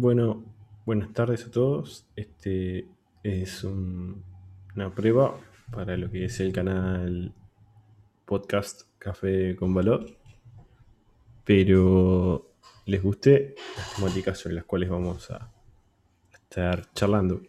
Bueno, buenas tardes a todos. Este es una prueba para lo que es el canal podcast Café con Valor. Pero les guste las temáticas sobre las cuales vamos a estar charlando.